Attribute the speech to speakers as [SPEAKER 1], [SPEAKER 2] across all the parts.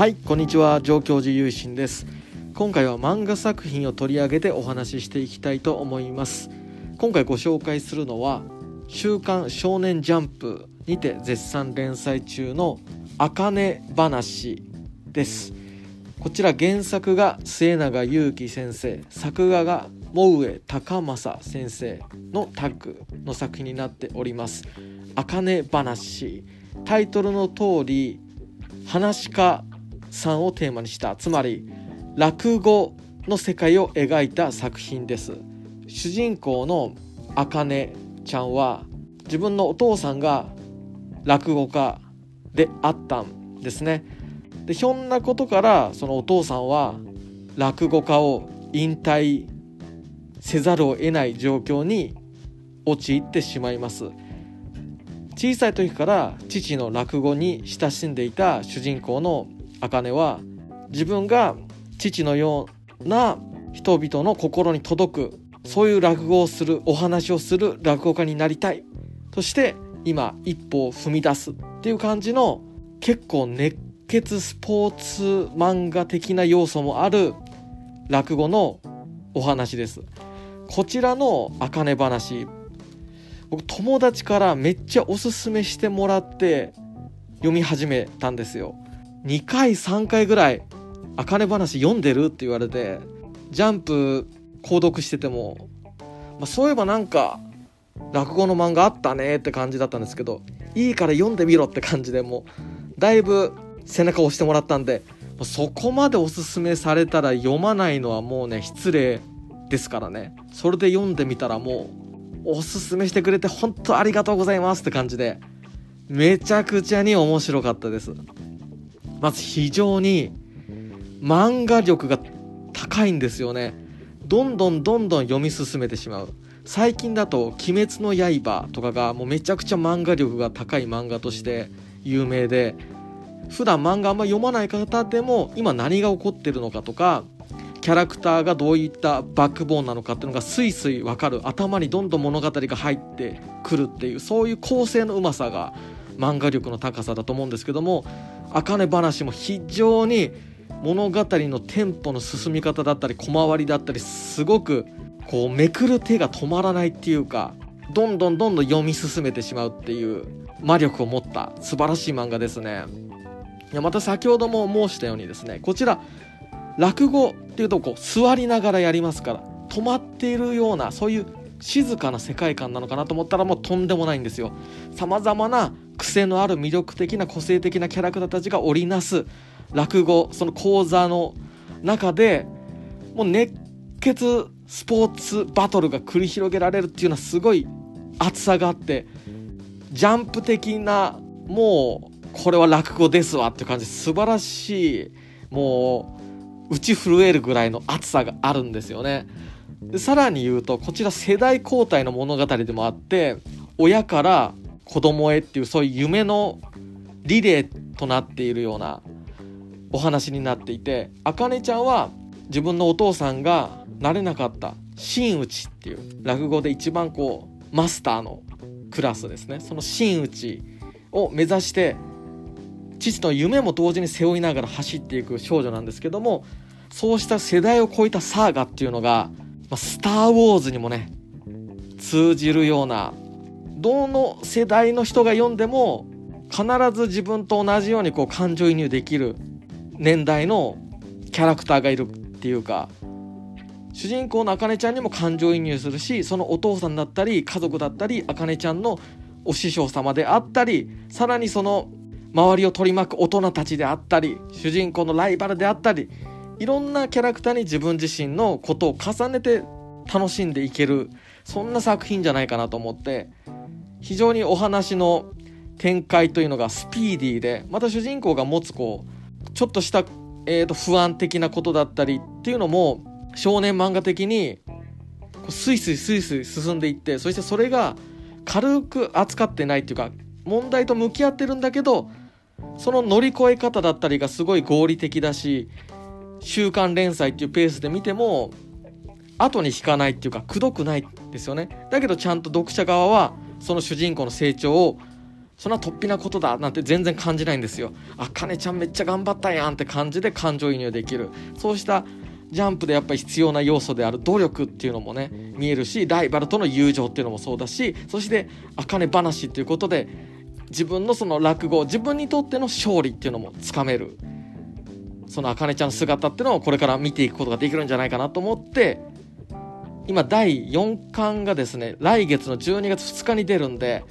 [SPEAKER 1] はいこんにちは。上京寺優心です。今回は漫画作品を取り上げてお話ししていきたいと思います。今回ご紹介するのは週刊少年ジャンプにて絶賛連載中の茜話です。こちら原作が末永祐樹先生作画が毛上高政先生のタッグの作品になっております。茜話。タイトルの通り話家さんをテーマにしたつまり落語の世界を描いた作品です。主人公のあかねちゃんは自分のお父さんが落語家であったんですね。でひょんなことからそのお父さんは落語家を引退せざるを得ない状況に陥ってしまいます。小さい時から父の落語に親しんでいた主人公の茜は自分が父のような人々の心に届くそういう落語をするお話をする落語家になりたいそして今一歩を踏み出すっていう感じの結構熱血スポーツ漫画的な要素もある落語のお話です。こちらの「あかね話」僕友達からめっちゃおすすめしてもらって読み始めたんですよ。2回3回ぐらい「あかね話読んでる?」って言われてジャンプ購読してても、まあ、そういえばなんか落語の漫画あったねって感じだったんですけどいいから読んでみろって感じでもうだいぶ背中を押してもらったんでそこまでおすすめされたら読まないのはもうね失礼ですからねそれで読んでみたらもうおすすめしてくれて本当ありがとうございますって感じでめちゃくちゃに面白かったですまず非常に漫画力が高いんですよね。どんどんどんどん読み進めてしまう。最近だと「鬼滅の刃」とかがもうめちゃくちゃ漫画力が高い漫画として有名で普段漫画あんま読まない方でも今何が起こってるのかとかキャラクターがどういったバックボーンなのかっていうのがスイスイ分かる。頭にどんどん物語が入ってくるっていうそういう構成のうまさが漫画力の高さだと思うんですけども茜話も非常に物語のテンポの進み方だったり小回りだったりすごくこうめくる手が止まらないっていうかどんどんどんどん読み進めてしまうっていう魔力を持った素晴らしい漫画ですね。いやまた先ほども申したようにですねこちら落語っていうとこう座りながらやりますから止まっているようなそういう静かな世界観なのかなと思ったらもうとんでもないんですよさまざまな癖のある魅力的な個性的なキャラクターたちが織りなす落語その講座の中でもう熱血スポーツバトルが繰り広げられるっていうのはすごい熱さがあってジャンプ的なもうこれは落語ですわって感じ素晴らしいもう打ち震えるぐらいの熱さがあるんですよね。でさらに言うとこちら世代交代の物語でもあって親から子供へっていうそういう夢のリレーとなっているようなお話になっていてあかねちゃんは自分のお父さんがなれなかった真打ちっていう落語で一番こうマスターのクラスですね。その真打ちを目指して父の夢も同時に背負いながら走っていく少女なんですけどもそうした世代を超えたサーガっていうのが、スター・ウォーズにもね通じるようなどの世代の人が読んでも必ず自分と同じようにこう感情移入できる年代のキャラクターがいるっていうか主人公のあかねちゃんにも感情移入するしそのお父さんだったり家族だったりあかねちゃんのお師匠様であったりさらにその周りを取り巻く大人たちであったり主人公のライバルであったりいろんなキャラクターに自分自身のことを重ねて楽しんでいけるそんな作品じゃないかなと思って非常にお話の展開というのがスピーディーでまた主人公が持つこうちょっとした、えー、と不安的なことだったりっていうのも少年漫画的にこうスイスイスイスイ進んでいってそしてそれが軽く扱ってないっていうか問題と向き合ってるんだけどその乗り越え方だったりがすごい合理的だし週刊連載っていうペースで見ても後に引かないっていうかくどくないですよね。だけどちゃんと読者側はその主人公の成長をそんな突飛なことだなんて全然感じないんですよ。あかねちゃんめっちゃ頑張ったやんって感じで感情移入できる。そうしたジャンプでやっぱり必要な要素である努力っていうのもね見えるしライバルとの友情っていうのもそうだしそして茜話っていうことで自分のその落語自分にとっての勝利っていうのもつかめる。その茜ちゃんの姿っていうのをこれから見ていくことができるんじゃないかなと思って今第4巻がですね来月の12月2日に出るんで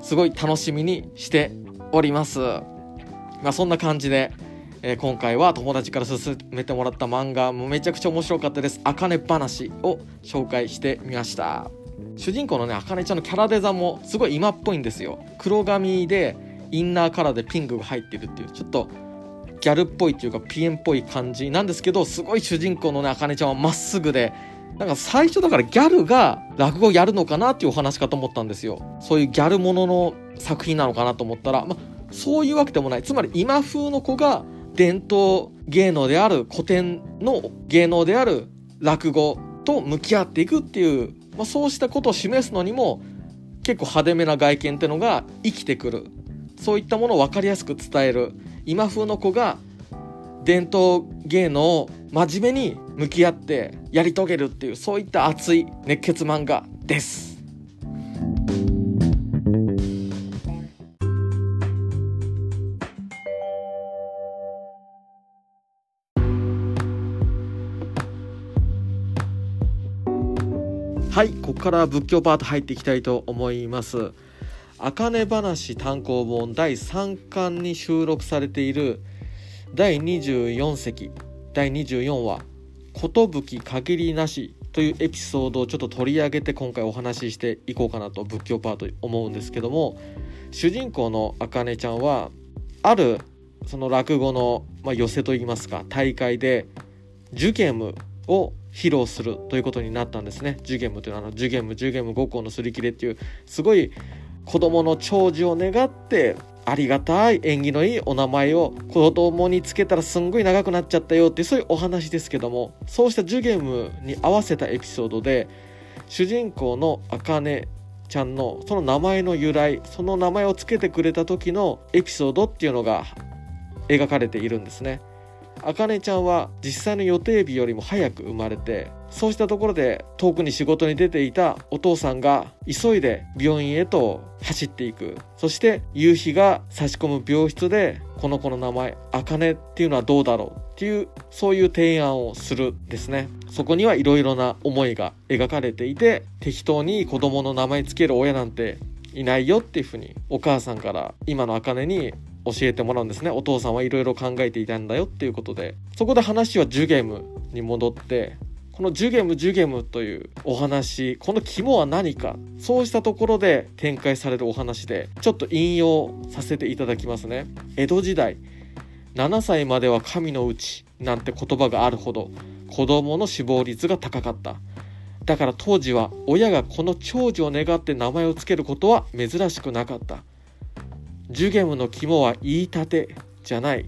[SPEAKER 1] すごい楽しみにしております。まあそんな感じで、えー、今回は友達から勧めてもらった漫画もめちゃくちゃ面白かったです「あかね話」を紹介してみました。主人公のねあかねちゃんのキャラデザもすごい今っぽいんですよ。黒髪でインナーカラーでピンクが入ってるっていうちょっとギャルっぽいっていうかピエンっぽい感じなんですけどすごい主人公のねあかねちゃんはまっすぐでなんか最初だからギャルが落語やるのかなっていうお話かと思ったんですよ。そういうギャルものの作品なのかなと思ったら、ま、そういうわけでもないつまり今風の子が伝統芸能である古典の芸能である落語と向き合っていくっていう、ま、そうしたことを示すのにも結構派手めな外見ってのが生きてくる。そういったものを分かりやすく伝える。今風の子が伝統芸能を真面目に向き合ってやり遂げるっていうそういった熱い熱血漫画です。はいここから仏教パート入っていきたいと思います「あかね話単行本」第3巻に収録されている第24席第24話「寿限りなし」というエピソードをちょっと取り上げて今回お話ししていこうかなと仏教パート思うんですけども主人公のあかねちゃんはあるその落語の、まあ、寄せといいますか大会でジュゲムを披露するということになったんですね。ジュゲムというのはジュゲムジュゲム五行のすり切れっていうすごい子供の長寿を願ってありがたい縁起のいいお名前を子供につけたらすんごい長くなっちゃったよってそういうお話ですけどもそうしたジュゲムに合わせたエピソードで主人公のあかねちゃんのその名前の由来その名前を付けてくれた時のエピソードっていうのが描かれているんですね。あかねちゃんは実際の予定日よりも早く生まれてそうしたところで遠くに仕事に出ていたお父さんが急いで病院へと走っていく。そして夕日が差し込む病室でこの子の名前あかねっていうのはどうだろうっていうそういう提案をするですね。そこにはいろいろな思いが描かれていて適当に子供の名前つける親なんていないよっていうふうにお母さんから今の茜に教えてもらうんですね。お父さんはいろいろ考えていたんだよっていうことでそこで話はジュゲームに戻ってこのジュゲムジュゲムというお話この肝は何かそうしたところで展開されるお話でちょっと引用させていただきますね。江戸時代7歳までは神のうちなんて言葉があるほど子供の死亡率が高かった。だから当時は親がこの長寿を願って名前を付けることは珍しくなかった。ジュゲムの肝は言いたてじゃない。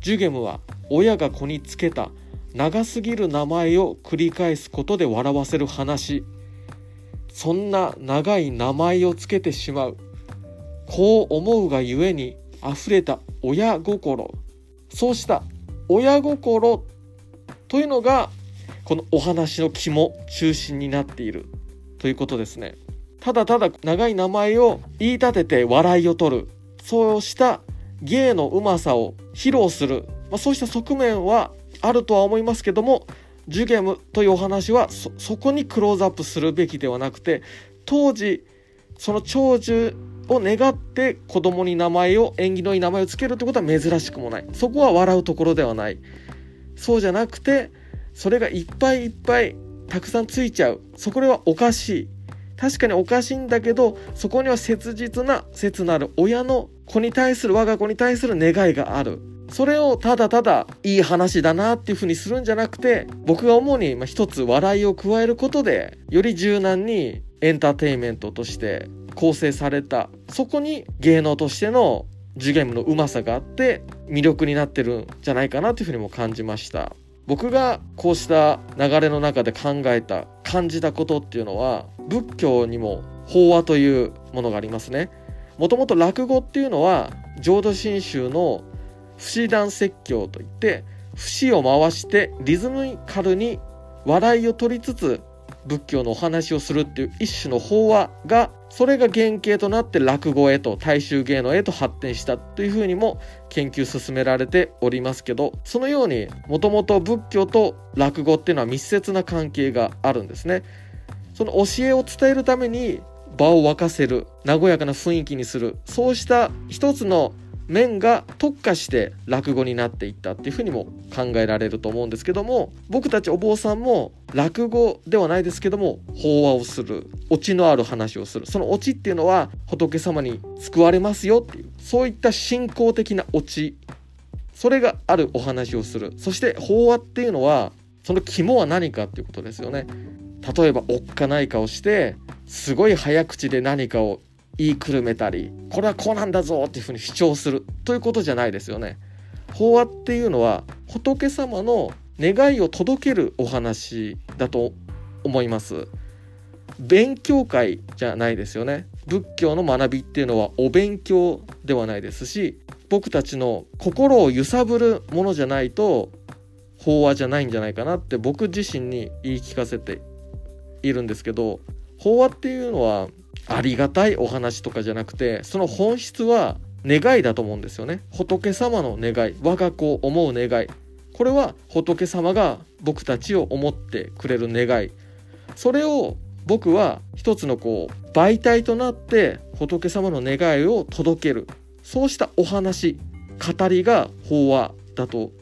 [SPEAKER 1] ジュゲムは親が子につけた長すぎる名前を繰り返すことで笑わせる話。そんな長い名前をつけてしまう。こう思うがゆえに溢れた親心。そうした親心というのがこのお話の肝中心になっている。ということですね。ただただ長い名前を言い立てて笑いを取る。そうした芸のうまさを披露する、まあ、そうした側面はあるとは思いますけどもジュゲムというお話はそこにクローズアップするべきではなくて当時その長寿を願って子供に名前を縁起のいい名前を付けるってことは珍しくもない。そこは笑うところではない。そうじゃなくてそれがいっぱいいっぱいたくさんついちゃう。そこはおかしい。確かにおかしいんだけどそこには切実な切なる親の子に対する我が子に対する願いがある。それをただただいい話だなっていう風にするんじゃなくて僕が主に一つ笑いを加えることでより柔軟にエンターテインメントとして構成されたそこに芸能としてのジュゲームのうまさがあって魅力になってるんじゃないかなというふうにも感じました。僕がこうした流れの中で考えた感じたことっていうのは仏教にも法話というものがありますね。もともと落語っていうのは浄土真宗の不死談説教といって節を回してリズミカルに笑いを取りつつ仏教のお話をするっていう一種の法話がそれが原型となって落語へと大衆芸能へと発展したというふうにも研究進められておりますけどそのようにもともと仏教と落語っていうのは密接な関係があるんですね。その教えを伝えるために場を沸かせる和やかな雰囲気にするそうした一つの面が特化して落語になっていったっていうふうにも考えられると思うんですけども僕たちお坊さんも落語ではないですけども法話をするオチのある話をする。そのオチっていうのは仏様に救われますよっていうそういった信仰的なオチ。それがあるお話をする。そして法話っていうのはその肝は何かっていうことですよね。例えばおっかない顔してすごい早口で何かを言いくるめたりこれはこうなんだぞっていうふうに主張するということじゃないですよね。法話っていうのは仏様の願いを届けるお話だと思います。勉強会じゃないですよね。仏教の学びっていうのはお勉強ではないですし僕たちの心を揺さぶるものじゃないと法話じゃないんじゃないかなって僕自身に言い聞かせているんですけど法話っていうのはありがたいお話とかじゃなくてその本質は願いだと思うんですよね。仏様の願い我が子を思う願い。これは仏様が僕たちを思ってくれる願い。それを僕は一つのこう媒体となって仏様の願いを届ける。そうしたお話語りが法話だと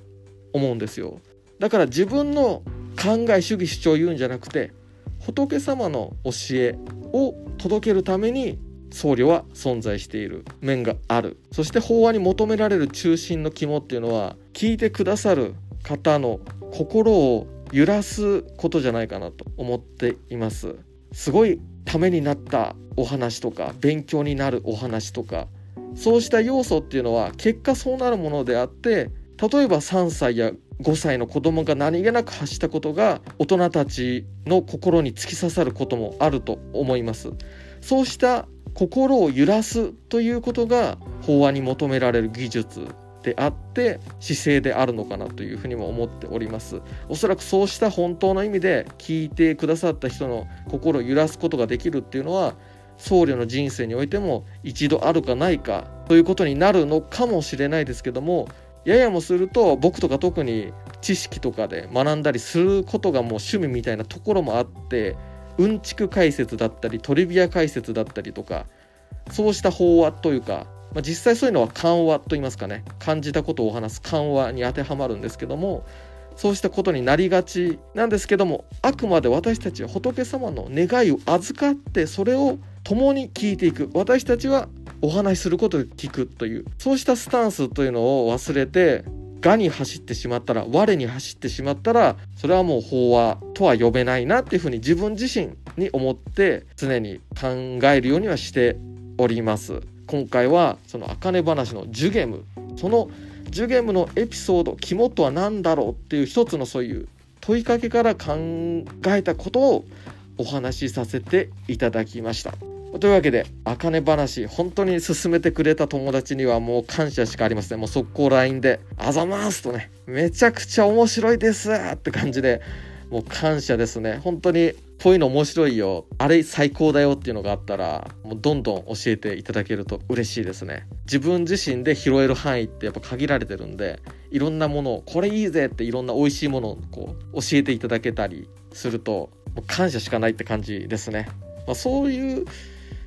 [SPEAKER 1] 思うんですよ。だから自分の考え主義主張を言うんじゃなくて仏様の教えを届けるために僧侶は存在している面がある。そして法話に求められる中心の肝っていうのは聞いてくださる方の心を揺らすことじゃないかなと思っています。すごいためになったお話とか勉強になるお話とか。そうした要素っていうのは結果そうなるものであって例えば3歳や5歳の子供が何気なく発したことが大人たちの心に突き刺さることもあると思います。そうした心を揺らすということが法話に求められる技術であって姿勢であるのかなというふうにも思っております。おそらくそうした本当の意味で聞いてくださった人の心を揺らすことができるっていうのは僧侶の人生においても一度あるかないかということになるのかもしれないですけどもややもすると僕とか特に知識とかで学んだりすることがもう趣味みたいなところもあってうんちく解説だったりトリビア解説だったりとかそうした法話というか、まあ、実際そういうのは緩和と言いますかね。感じたことを話す緩和に当てはまるんですけどもそうしたことになりがちなんですけどもあくまで私たちは仏様の願いを預かってそれを共に聞いていく。私たちはお話しすることで聞くという。そうしたスタンスというのを忘れて我に走ってしまったら我に走ってしまったらそれはもう法話とは呼べないなっていうふうに自分自身に思って常に考えるようにはしております。今回はその茜話のジュゲム。そのジュゲムのエピソード肝とは何だろうっていう一つのそういう問いかけから考えたことをお話しさせていただきました。というわけで、あかね話、本当に勧めてくれた友達にはもう感謝しかありません。もう速攻 LINE で、あざまーすとね、めちゃくちゃ面白いですって感じで、もう感謝ですね。本当に、こういうの面白いよ、あれ最高だよっていうのがあったら、もうどんどん教えていただけると嬉しいですね。自分自身で拾える範囲ってやっぱ限られてるんで、いろんなものを、これいいぜっていろんな美味しいものをこう教えていただけたりすると、もう感謝しかないって感じですね。まあ、そういう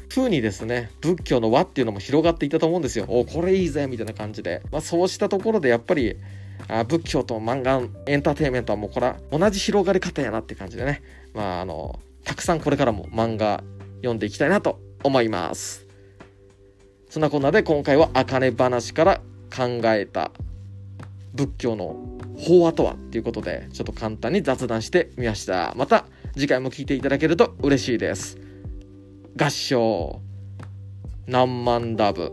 [SPEAKER 1] 風にですね仏教の輪っていうのも広がっていたと思うんですよ。おこれいいぜみたいな感じで、まあ、そうしたところでやっぱりあ仏教と漫画エンターテインメントはもうこれは同じ広がり方やなって感じでね。まああのたくさんこれからも漫画読んでいきたいなと思います。そんなこんなで今回は茜話から考えた仏教の法話とはっていうことでちょっと簡単に雑談してみました。また次回も聞いていただけると嬉しいです。合唱。何万ダブ。